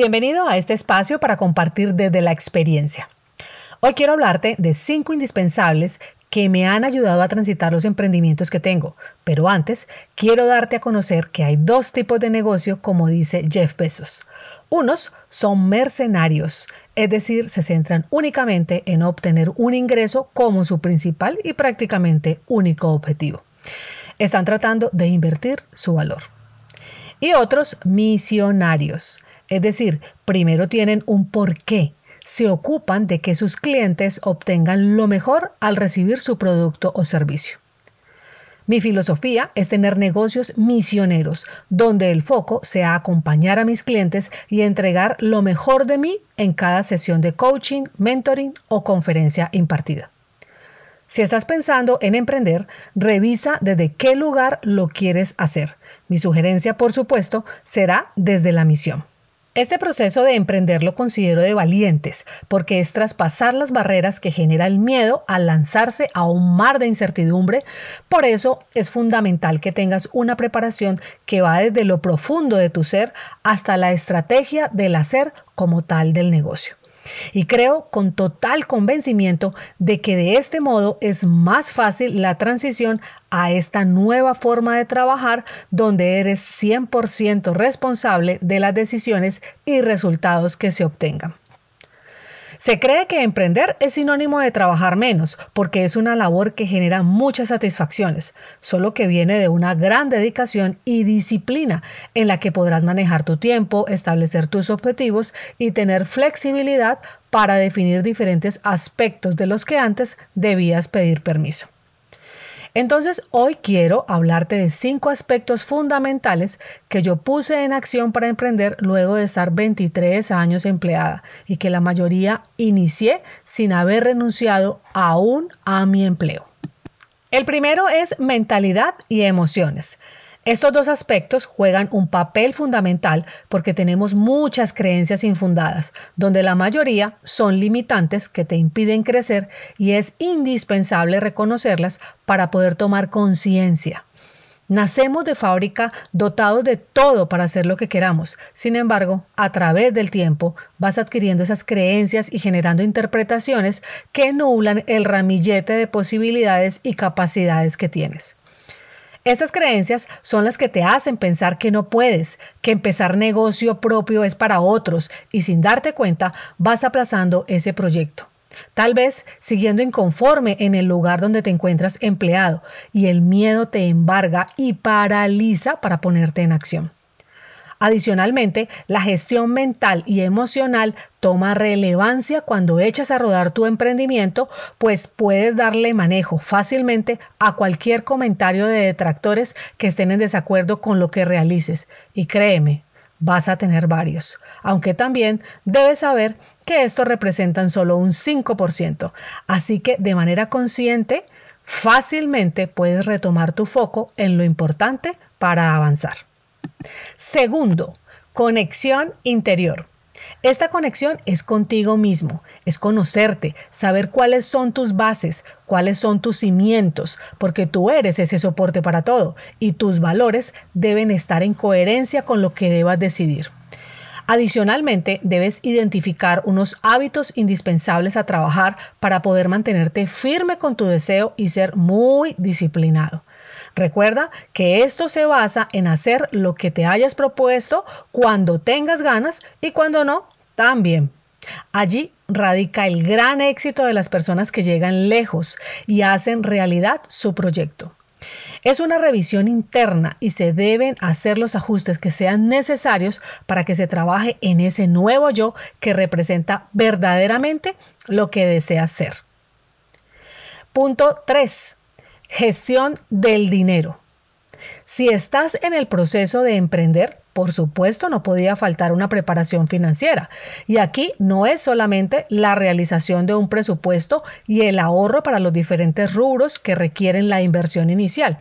Bienvenido a este espacio para compartir desde la experiencia. Hoy quiero hablarte de cinco indispensables que me han ayudado a transitar los emprendimientos que tengo, pero antes quiero darte a conocer que hay dos tipos de negocio como dice Jeff Bezos. Unos son mercenarios, es decir, se centran únicamente en obtener un ingreso como su principal y prácticamente único objetivo. Están tratando de invertir su valor. Y otros misionarios es decir, primero tienen un porqué. Se ocupan de que sus clientes obtengan lo mejor al recibir su producto o servicio. Mi filosofía es tener negocios misioneros, donde el foco sea acompañar a mis clientes y entregar lo mejor de mí en cada sesión de coaching, mentoring o conferencia impartida. Si estás pensando en emprender, revisa desde qué lugar lo quieres hacer. Mi sugerencia, por supuesto, será desde la misión. Este proceso de emprender lo considero de valientes, porque es traspasar las barreras que genera el miedo al lanzarse a un mar de incertidumbre. Por eso es fundamental que tengas una preparación que va desde lo profundo de tu ser hasta la estrategia del hacer como tal del negocio. Y creo con total convencimiento de que de este modo es más fácil la transición a esta nueva forma de trabajar donde eres 100% responsable de las decisiones y resultados que se obtengan. Se cree que emprender es sinónimo de trabajar menos, porque es una labor que genera muchas satisfacciones, solo que viene de una gran dedicación y disciplina en la que podrás manejar tu tiempo, establecer tus objetivos y tener flexibilidad para definir diferentes aspectos de los que antes debías pedir permiso. Entonces hoy quiero hablarte de cinco aspectos fundamentales que yo puse en acción para emprender luego de estar 23 años empleada y que la mayoría inicié sin haber renunciado aún a mi empleo. El primero es mentalidad y emociones. Estos dos aspectos juegan un papel fundamental porque tenemos muchas creencias infundadas, donde la mayoría son limitantes que te impiden crecer y es indispensable reconocerlas para poder tomar conciencia. Nacemos de fábrica dotados de todo para hacer lo que queramos. Sin embargo, a través del tiempo vas adquiriendo esas creencias y generando interpretaciones que nublan el ramillete de posibilidades y capacidades que tienes. Estas creencias son las que te hacen pensar que no puedes, que empezar negocio propio es para otros y sin darte cuenta vas aplazando ese proyecto. Tal vez siguiendo inconforme en el lugar donde te encuentras empleado y el miedo te embarga y paraliza para ponerte en acción. Adicionalmente, la gestión mental y emocional toma relevancia cuando echas a rodar tu emprendimiento, pues puedes darle manejo fácilmente a cualquier comentario de detractores que estén en desacuerdo con lo que realices. Y créeme, vas a tener varios, aunque también debes saber que estos representan solo un 5%, así que de manera consciente, fácilmente puedes retomar tu foco en lo importante para avanzar. Segundo, conexión interior. Esta conexión es contigo mismo, es conocerte, saber cuáles son tus bases, cuáles son tus cimientos, porque tú eres ese soporte para todo y tus valores deben estar en coherencia con lo que debas decidir. Adicionalmente, debes identificar unos hábitos indispensables a trabajar para poder mantenerte firme con tu deseo y ser muy disciplinado. Recuerda que esto se basa en hacer lo que te hayas propuesto cuando tengas ganas y cuando no, también. Allí radica el gran éxito de las personas que llegan lejos y hacen realidad su proyecto. Es una revisión interna y se deben hacer los ajustes que sean necesarios para que se trabaje en ese nuevo yo que representa verdaderamente lo que deseas ser. Punto 3. Gestión del dinero. Si estás en el proceso de emprender, por supuesto, no podía faltar una preparación financiera. Y aquí no es solamente la realización de un presupuesto y el ahorro para los diferentes rubros que requieren la inversión inicial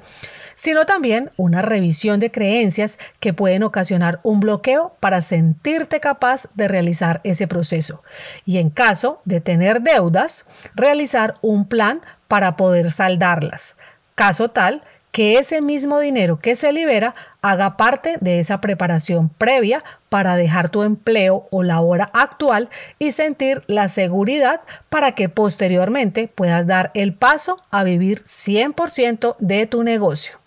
sino también una revisión de creencias que pueden ocasionar un bloqueo para sentirte capaz de realizar ese proceso. Y en caso de tener deudas, realizar un plan para poder saldarlas. Caso tal que ese mismo dinero que se libera haga parte de esa preparación previa para dejar tu empleo o la hora actual y sentir la seguridad para que posteriormente puedas dar el paso a vivir 100% de tu negocio.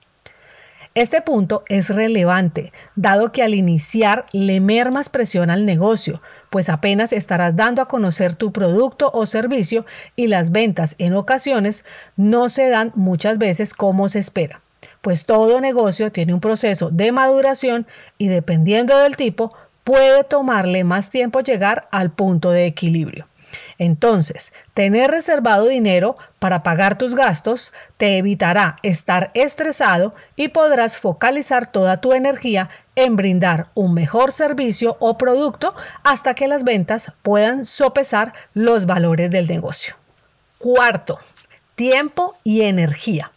Este punto es relevante, dado que al iniciar le mermas presión al negocio, pues apenas estarás dando a conocer tu producto o servicio y las ventas en ocasiones no se dan muchas veces como se espera, pues todo negocio tiene un proceso de maduración y dependiendo del tipo puede tomarle más tiempo llegar al punto de equilibrio. Entonces, tener reservado dinero para pagar tus gastos te evitará estar estresado y podrás focalizar toda tu energía en brindar un mejor servicio o producto hasta que las ventas puedan sopesar los valores del negocio. Cuarto, tiempo y energía.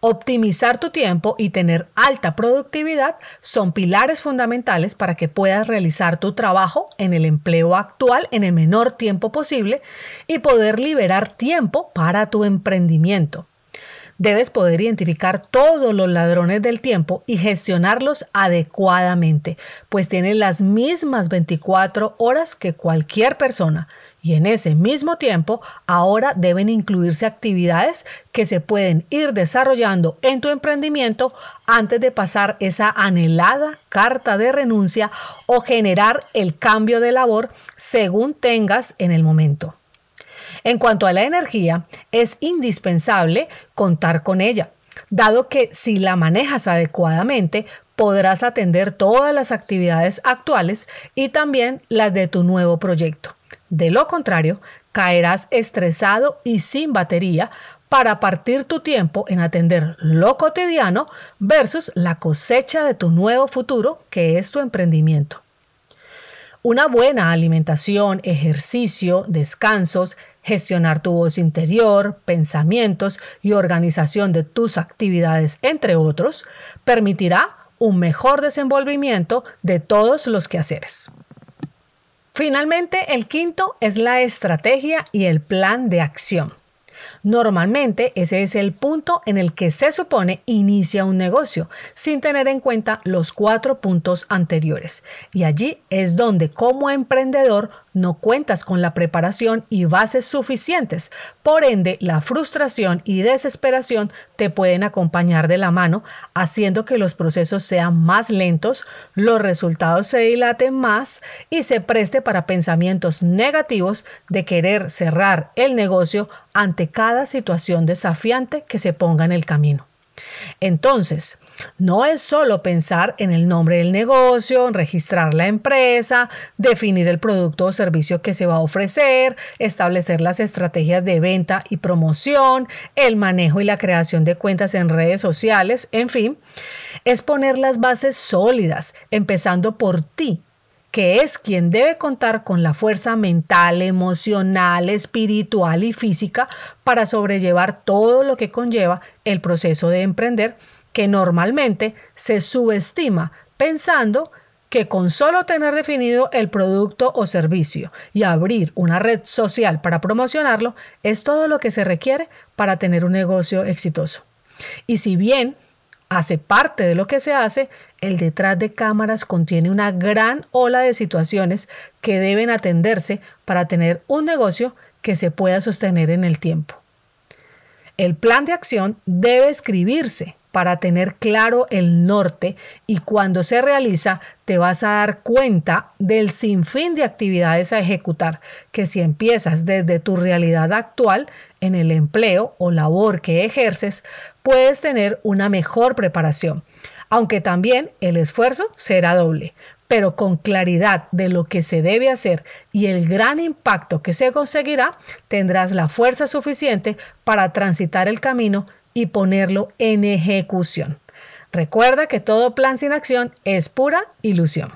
Optimizar tu tiempo y tener alta productividad son pilares fundamentales para que puedas realizar tu trabajo en el empleo actual en el menor tiempo posible y poder liberar tiempo para tu emprendimiento. Debes poder identificar todos los ladrones del tiempo y gestionarlos adecuadamente, pues tienen las mismas 24 horas que cualquier persona y en ese mismo tiempo ahora deben incluirse actividades que se pueden ir desarrollando en tu emprendimiento antes de pasar esa anhelada carta de renuncia o generar el cambio de labor según tengas en el momento. En cuanto a la energía, es indispensable contar con ella, dado que si la manejas adecuadamente, podrás atender todas las actividades actuales y también las de tu nuevo proyecto. De lo contrario, caerás estresado y sin batería para partir tu tiempo en atender lo cotidiano versus la cosecha de tu nuevo futuro, que es tu emprendimiento. Una buena alimentación, ejercicio, descansos, gestionar tu voz interior, pensamientos y organización de tus actividades, entre otros, permitirá un mejor desenvolvimiento de todos los quehaceres. Finalmente, el quinto es la estrategia y el plan de acción. Normalmente ese es el punto en el que se supone inicia un negocio, sin tener en cuenta los cuatro puntos anteriores. Y allí es donde como emprendedor no cuentas con la preparación y bases suficientes. Por ende, la frustración y desesperación te pueden acompañar de la mano, haciendo que los procesos sean más lentos, los resultados se dilaten más y se preste para pensamientos negativos de querer cerrar el negocio ante cada situación desafiante que se ponga en el camino. Entonces, no es solo pensar en el nombre del negocio, registrar la empresa, definir el producto o servicio que se va a ofrecer, establecer las estrategias de venta y promoción, el manejo y la creación de cuentas en redes sociales, en fin, es poner las bases sólidas, empezando por ti, que es quien debe contar con la fuerza mental, emocional, espiritual y física para sobrellevar todo lo que conlleva el proceso de emprender que normalmente se subestima pensando que con solo tener definido el producto o servicio y abrir una red social para promocionarlo es todo lo que se requiere para tener un negocio exitoso. Y si bien hace parte de lo que se hace, el detrás de cámaras contiene una gran ola de situaciones que deben atenderse para tener un negocio que se pueda sostener en el tiempo. El plan de acción debe escribirse para tener claro el norte y cuando se realiza te vas a dar cuenta del sinfín de actividades a ejecutar que si empiezas desde tu realidad actual en el empleo o labor que ejerces, puedes tener una mejor preparación, aunque también el esfuerzo será doble, pero con claridad de lo que se debe hacer y el gran impacto que se conseguirá, tendrás la fuerza suficiente para transitar el camino y ponerlo en ejecución. Recuerda que todo plan sin acción es pura ilusión.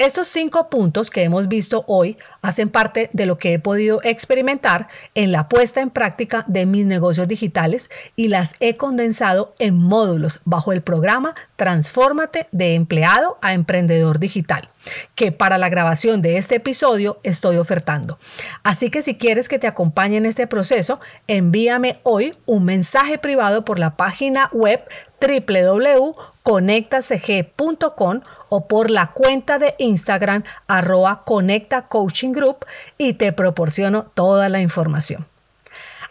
Estos cinco puntos que hemos visto hoy hacen parte de lo que he podido experimentar en la puesta en práctica de mis negocios digitales y las he condensado en módulos bajo el programa Transfórmate de empleado a emprendedor digital que para la grabación de este episodio estoy ofertando. Así que si quieres que te acompañe en este proceso, envíame hoy un mensaje privado por la página web www.conectacg.com o por la cuenta de Instagram arroba Conecta Coaching Group y te proporciono toda la información.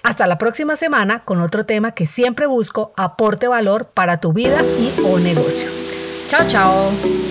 Hasta la próxima semana con otro tema que siempre busco aporte valor para tu vida y o negocio. Chao, chao.